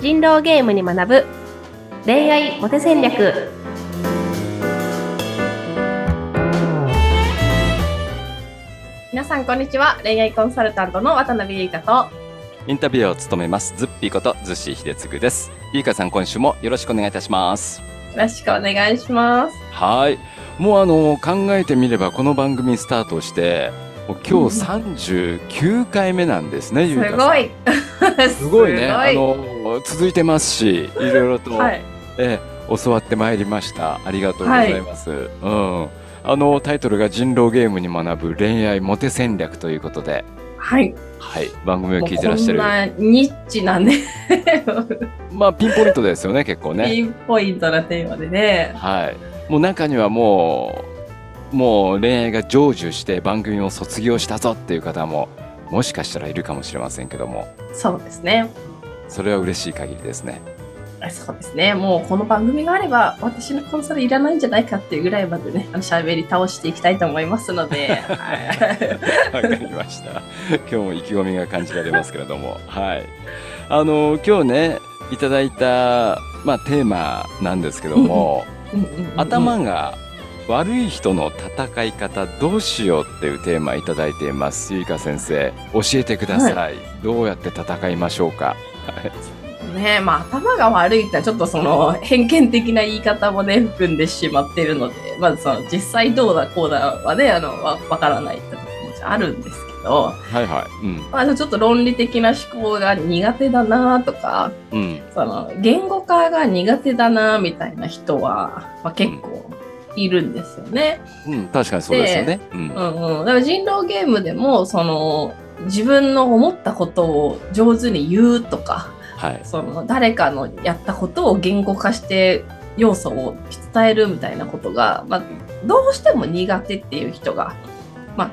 人狼ゲームに学ぶ恋愛モテ戦略皆さんこんにちは恋愛コンサルタントの渡辺優香とインタビューを務めますズッピーことズッシー秀嗣です。ゆいかさん今週もよろしくお願いいたします。よろしくお願いしますはい。もうあの考えてみればこの番組スタートして今日39回目なんですね。ゆいかさんすごい すごいね。あすの続いてますし、いろいろと、はいえ教わってまいりました。ありがとうございます。うん。あのタイトルが人狼ゲームに学ぶ恋愛モテ戦略ということで、はいはい。番組を聞いてらっしゃる。こんなニッチなね まあピンポイントですよね、結構ね。ピンポイントなテーマでねはい。もう中にはもう、もう恋愛が成就して番組を卒業したぞっていう方も、もしかしたらいるかもしれませんけども、そうですねそれは嬉しい限りですね。そうですね。もうこの番組があれば、私のコンサルいらないんじゃないかっていうぐらいまでね、あの喋り倒していきたいと思いますので、はいわかりました。今日も意気込みが感じられますけれども、はい。あの、今日ね、いただいた、まあ、テーマなんですけども、頭が悪い人の戦い方どうしようっていうテーマいただいています。ゆいか先生、教えてください。どうやって戦いましょうか？はいねまあ頭が悪いってちょっとその偏見的な言い方もね、含んでしまっているので、まずその実際どうだこうだはね、あの、わわからないってとこももあるんですけど、はいはい。うん。まあちょっと論理的な思考が苦手だなとか、うん。その言語化が苦手だなみたいな人は、まあ、結構いるんですよね。うん。確かにそうですよね。うん。うんうん。だから人狼ゲームでも、その、自分の思ったことを上手に言うとか、はい。その、誰かのやったことを言語化して要素を伝えるみたいなことが、まあ、どうしても苦手っていう人が、まあ、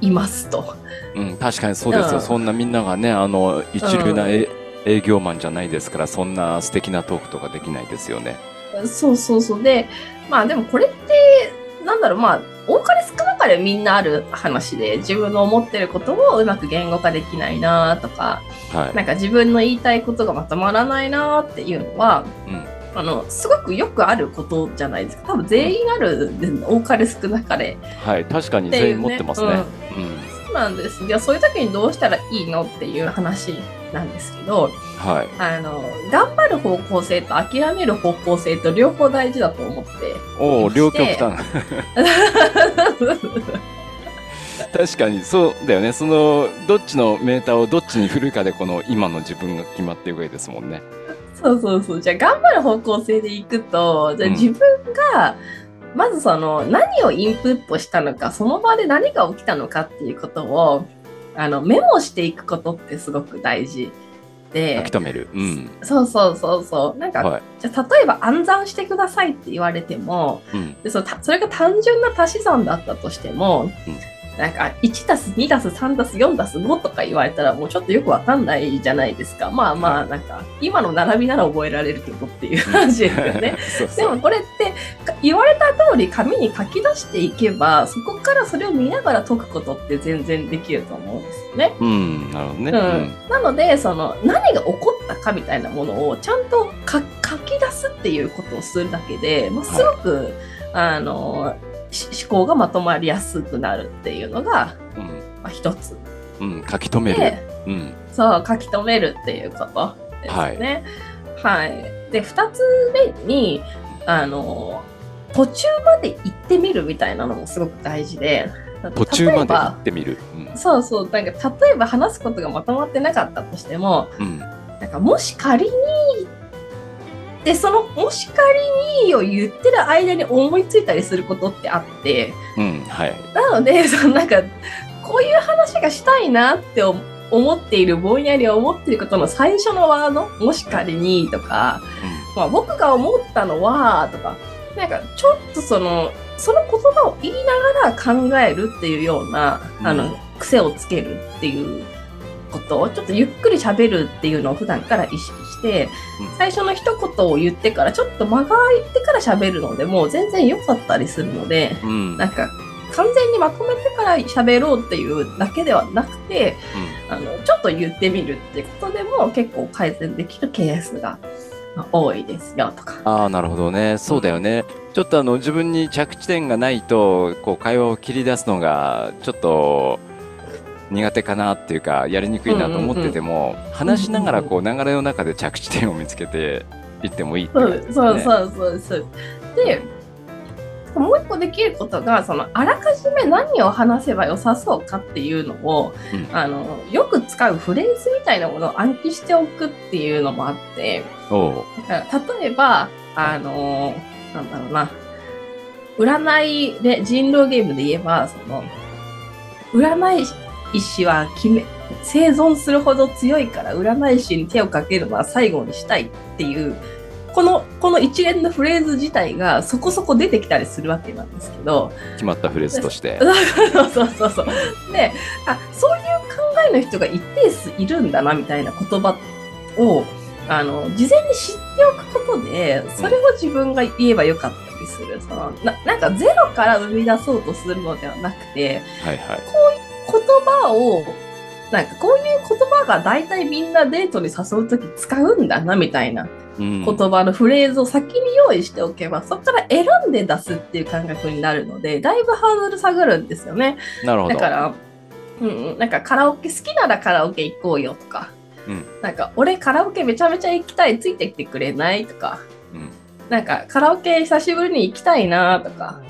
いますと。うん。確かにそうですよ。うんそんなみんながね、あの、一流なえ営業マンじゃないですから、そんな素敵なトークとかできないですよね。そうそうそう。で、まあでもこれって、なんだろう、まあ、多かれ少なかれみんなある話で、自分の思ってることをうまく言語化できないなとか、はい。なんか自分の言いたいことがまとまらないなっていうのは、うん。あの、すごくよくあることじゃないですか。多分全員ある、多かれ少なかれ。はい。確かに全員持ってますね。うん。そうなんです。じゃあそういう時にどうしたらいいのっていう話なんですけど、はい。あの、頑張る方向性と諦める方向性と両方大事だと思って。おお、両極端。確かにそうだよね。その、どっちのメーターをどっちに振るかで、この今の自分が決まっていくわけですもんね。そうそうそう。じゃあ頑張る方向性でいくと、じゃあうん自分が、まずその何をインプットしたのか、その場で何が起きたのかっていうことを、あの、メモしていくことってすごく大事で、書き留める。うん。そうそうそうそう。なんか、はい。じゃあ例えば暗算してくださいって言われても、うん。でそのたそれが単純な足し算だったとしても、うんなんか1たす2たす3たす4たす5とか言われたらもうちょっとよくわかんないじゃないですか。まあまあなんか今の並びなら覚えられるけどっていう話ですよね。そうそう。でもこれってか言われた通り紙に書き出していけばそこからそれを見ながら解くことって全然できると思うんですよね。うん。なるほどね。うんなのでその何が起こったかみたいなものをちゃんとか書き出すっていうことをするだけで、まあ、すごく、あのし思考がまとまりやすくなるっていうのが、うん。まあ、一つうん。うん。書き留める。でうん。そう書き留めるっていうことですね。はい、で2つ目にあの途中まで行ってみるみたいなのもすごく大事で途中まで行ってみる。うん。そうそうなんか例えば話すことがまとまってなかったとしてもうん。なんかもし仮にでそのもし仮にを言ってる間に思いついたりすることってあってうん。はい。なので そのなんかこういう話がしたいなって思思っているぼんやり思っていることの最初のワードもし仮にとか、まあ、僕が思ったのはとかなんかちょっとそのその言葉を言いながら考えるっていうような、あのうん癖をつけるっていうことをちょっとゆっくり喋るっていうのを普段から意識して、うん最初の一言を言ってからちょっと間が空いてから喋るのでもう全然良かったりするのでうん。なんか完全にまとめてから喋ろうっていうだけではなくて、あのちょっと言ってみるってことでも結構改善できるケースがまあ多いですよとか。ああ、なるほどね。そうだよね。ちょっとあの、自分に着地点がないと、こう、会話を切り出すのが、ちょっと、苦手かなっていうか、やりにくいなと思ってても、話しながら、こう、流れの中で着地点を見つけていってもいいってそう。感じですね。そうそうそう。そう。で、もう一個できることが、そのあらかじめ何を話せば良さそうかっていうのを、うん。あのよく使うフレーズみたいなものを暗記しておくっていうのもあって、だから例えば、あのなんだろうな、占いで人狼ゲームで言えば、その、占い師は決め、生存するほど強いから占い師に手をかけるのは最後にしたいっていう、この、この一連のフレーズ自体がそこそこ出てきたりするわけなんですけど、決まったフレーズとして。そうそうそうそう。で、あ、そういう考えの人が一定数いるんだなみたいな言葉を、あの、事前に知っておくことで、それを自分が言えばよかったりする。そのななんかゼロから生み出そうとするのではなくて、はいはい。言葉を、なんかこういう言葉が大体みんなデートに誘うとき使うんだなみたいな。うん。言葉のフレーズを先に用意しておけば、そこから選んで出すっていう感覚になるので、だいぶハードル下がるんですよね。なるほど。だから、うんうん、なんかカラオケ好きならカラオケ行こうよとか、うん。なんか俺カラオケめちゃめちゃ行きたい、ついてきてくれないとか、うん。なんかカラオケ久しぶりに行きたいなとか、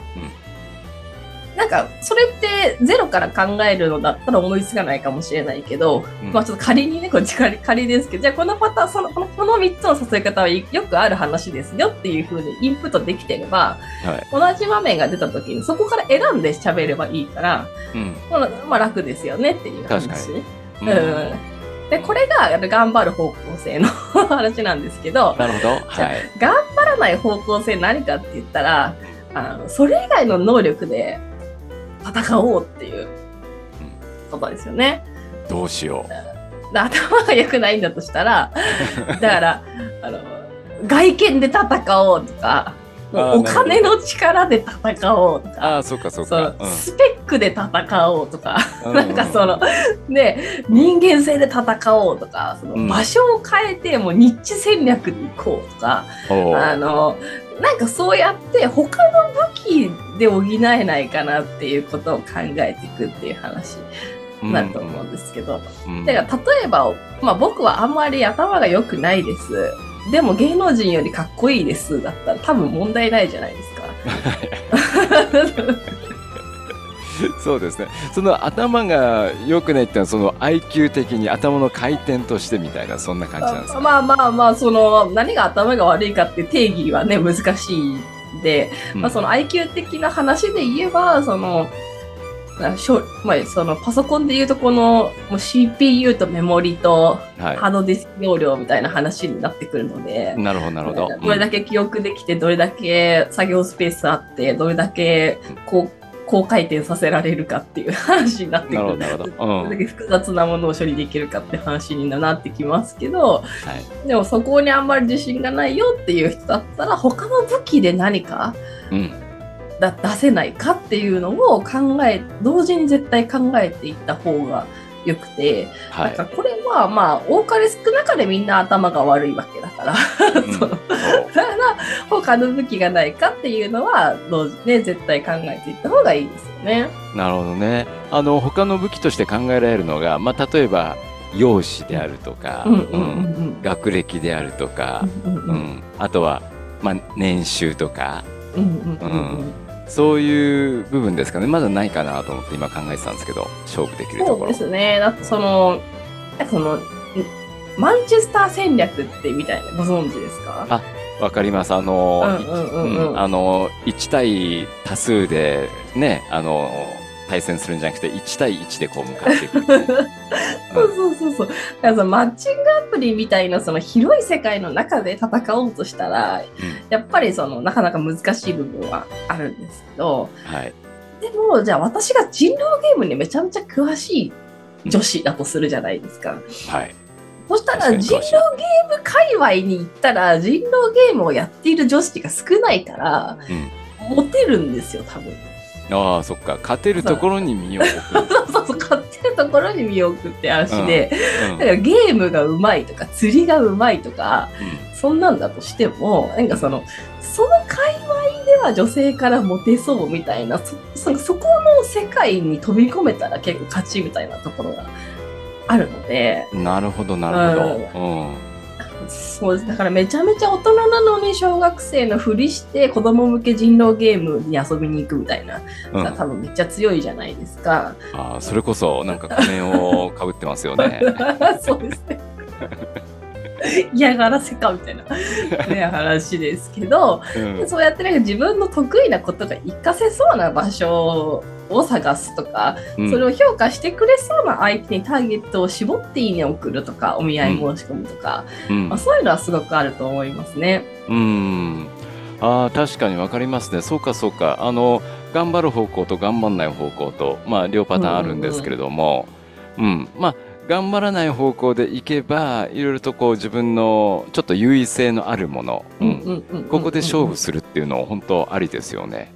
なんかそれってゼロから考えるのだったら思いつかないかもしれないけど、うんまあちょっと仮にね、こっち仮仮ですけど、じゃあこのパターン、そのこのこの3つの誘い方はよくある話ですよっていうふうにインプットできてれば、はい。同じ場面が出た時にそこから選んで喋ればいいから、うん。まあ、まあ楽ですよねっていう話。確かうんで、これが頑張る方向性の話なんですけど、なるほど。はい。頑張らない方向性何かって言ったら、あのそれ以外の能力で戦おうっていうことですよね。どうしよで頭が良くないんだとしたら、だから、あの、外見で戦おうとか、お金の力で戦おうとう。か、ああ、そうかそか。うん。スペックで戦おうとか、うなんかその、で、人間性で戦おうとか、そのうん。場所を変えて、もうニッチ戦略でいこうとか、おうあの、なんかそうやって他の武器で補えないかなっていうことを考えていくっていう話になると思うんですけど、うん。だから例えば、まあ僕はあんまり頭が良くないです。でも芸能人よりかっこいいですだったら多分問題ないじゃないですか。そうですね。その頭が良くないっていうのは、その IQ 的に頭の回転としてみたいな、そんな感じなんですか、まあまあまあ、その何が頭が悪いかって定義はね、難しいんで、うんまあその IQ 的な話で言えば、その、なしょまあ、そのパソコンで言うとこのもう CPU とメモリとハはードディスク容量みたいな話になってくるので、い。なるほど、なるほど。どれだけ記憶できて、どれだけ作業スペースあって、どれだけこう高回転させられるかっていう話になってくる。なるほど、なるほど。うん。どれだけ複雑なものを処理できるかって話になってきますけど、はい。でもそこにあんまり自信がないよっていう人だったら、他の武器で何かうん。だ出せないかっていうのを考え、同時に絶対考えていった方がよくて、はいなんか。これはまあ、多かれ少なかれみんな頭が悪いわけだから、うん そのだから他の武器がないかっていうのは同時ね絶対考えていった方がいいですよね。なるほどね。あの、他の武器として考えられるのが、まあ、例えば、容姿であるとか、うんうんううんん学歴であるとか、うんうんうんうん。あとは、まあ、年収とか、うんうんうんそういう部分ですかね。まだないかなと思って今考えてたんですけど、勝負できるとそうでころ。すね。だってそのなんかそのんマンチェスター戦略ってみたいなご存知ですか？あわかります。あの、うんうんうんうんうんあの、1対多数でね、あの、対戦するんじゃなくて、1対1でこう向かっていくみたいな。そうそうそうそう。だからそのマッチングアプリみたいなその広い世界の中で戦おうとしたら、やっぱりそのなかなか難しい部分はあるんですけど、はい。でもじゃあ私が人狼ゲームにめちゃめちゃ詳しい女子だとするじゃないですか。はい。そしたら人狼ゲーム界隈に行ったら人狼ゲームをやっている女子が少ないから、モテるんですよ、多分。ああ、そっか。勝てるところに身を置く。そうそうそう、買ってるところに身を置くって話で、うん。だからゲームがうまいとか釣りがうまいとかそんなんだとしてもなんかそのその界隈では女性からモテそうみたいなそそそこの世界に飛び込めたら結構勝ちみたいなところがあるので。うんなるほどなるほど。うんそうですだからめちゃめちゃ大人なのに小学生のふりして子供向け人狼ゲームに遊びに行くみたいな、うん多分めっちゃ強いじゃないですか。あーそれこそなんか仮面をかぶってますよね。そうですね。嫌がらせかみたいな、ね、話ですけど、うんそうやってなんか自分の得意なことが活かせそうな場所を探すとか、うんそれを評価してくれそうな相手にターゲットを絞っていいねを送るとか、お見合い申し込むとか、うんまあ、そういうのはすごくあると思いますね。うん。ああ、確かにわかりますね。そうか、そうか。あの、頑張る方向と頑張んない方向と、まあ、両パターンあるんですけれども、うん、まあ、頑張らない方向でいけば、いろいろとこう、自分のちょっと優位性のあるもの、うん、うんうんここで勝負するっていうのは本当ありですよね。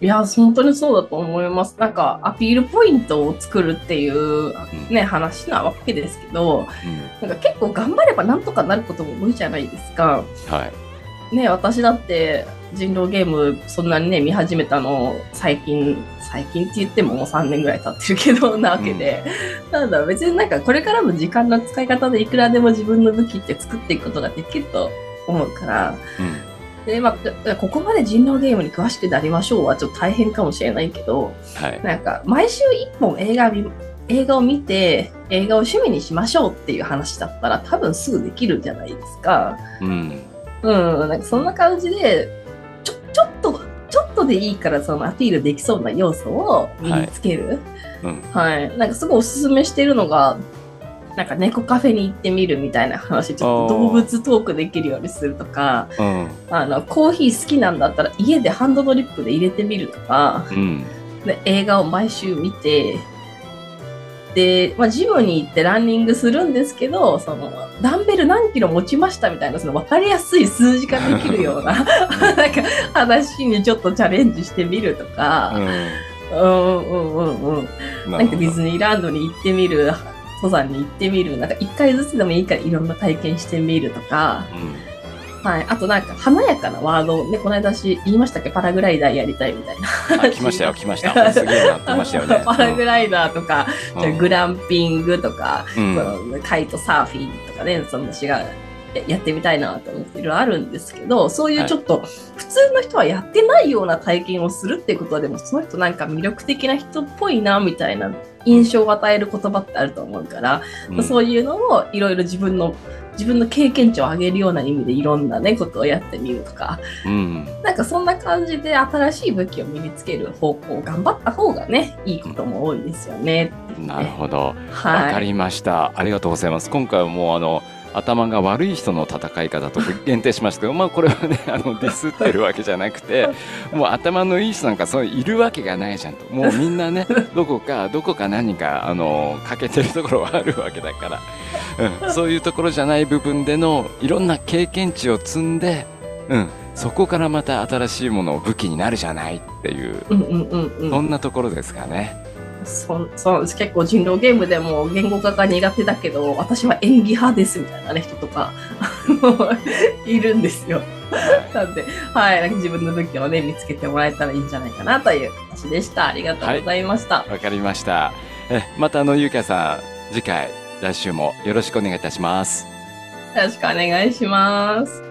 いや、本当にそうだと思います。なんか、アピールポイントを作るっていう、ね、話なわけですけど、うん。なんか結構頑張ればなんとかなることも多いじゃないですか。はい。ね、私だって人狼ゲームそんなにね、見始めたの最近、最近って言ってももう3年ぐらい経ってるけど、なわけで。なんだろう、別になんかこれからの時間の使い方でいくらでも自分の武器って作っていくことができると思うから、うん。で、まあ、ここまで人狼ゲームに詳しくなりましょうはちょっと大変かもしれないけど、はい。なんか毎週一本映画見映画を見て映画を趣味にしましょうっていう話だったら多分すぐできるじゃないですか。うん。うん、なんかそんな感じでちょちょっとちょっとでいいからそのアピールできそうな要素を身につける。うん。はい、なんかすごいおすすめしてるのが。なんか猫カフェに行ってみるみたいな話ちょっと動物トークできるようにするとかうん。あのコーヒー好きなんだったら家でハンドドリップで入れてみるとかうん。で映画を毎週見てで、まあ、ジムに行ってランニングするんですけどそのダンベル何キロ持ちましたみたいなその分かりやすい数字ができるような なんか話にちょっとチャレンジしてみるとか、うん、うんうんうんうんうん。なんかディズニーランドに行ってみる登山に行ってみるなんか1回ずつでもいいからいろんな体験してみるとか、うん。はい、あとなんか華やかなワードねこの間私言いましたっけ？パラグライダーやりたいみたいな。あ、来ましたよ、来ました。すげえな ってましたよね。パラグライダーとか、うんグランピングとか、うんそのカイトサーフィンとかね、その私がやってみたいなと思っていろいろあるんですけど、そういうちょっと普通の人はやってないような体験をするっていうことはでもその人なんか魅力的な人っぽいなみたいな印象を与える言葉ってあると思うから、うんそういうのをいろいろ自分の自分の経験値を上げるような意味でいろんなねことをやってみるとかうん。なんかそんな感じで新しい武器を身につける方向を頑張った方がねいいことも多いですよねうねなるほど。わはいかりました。ありがとうございます。今回はもうあの、頭が悪い人の戦い方と限定しましたけど、まあこれはね、あの、ディスってるわけじゃなくて、もう頭のいい人なんかそういるわけがないじゃんと。もうみんなね、どこか、どこか何か、あの、欠けてるところはあるわけだから、うん、そういうところじゃない部分でのいろんな経験値を積んで、うん、そこからまた新しいものを武器になるじゃないっていう、そんなところですかね。そそ結構人狼ゲームでも言語化が苦手だけど私は演技派ですみたいなね人とか いるんですよ。なんで、はい、なんか自分の武器をね見つけてもらえたらいいんじゃないかなという話でした。ありがとうございました。わかりました。え、またあの、ゆうきゃさん、次回、来週もよろしくお願いいたします。よろしくお願いします。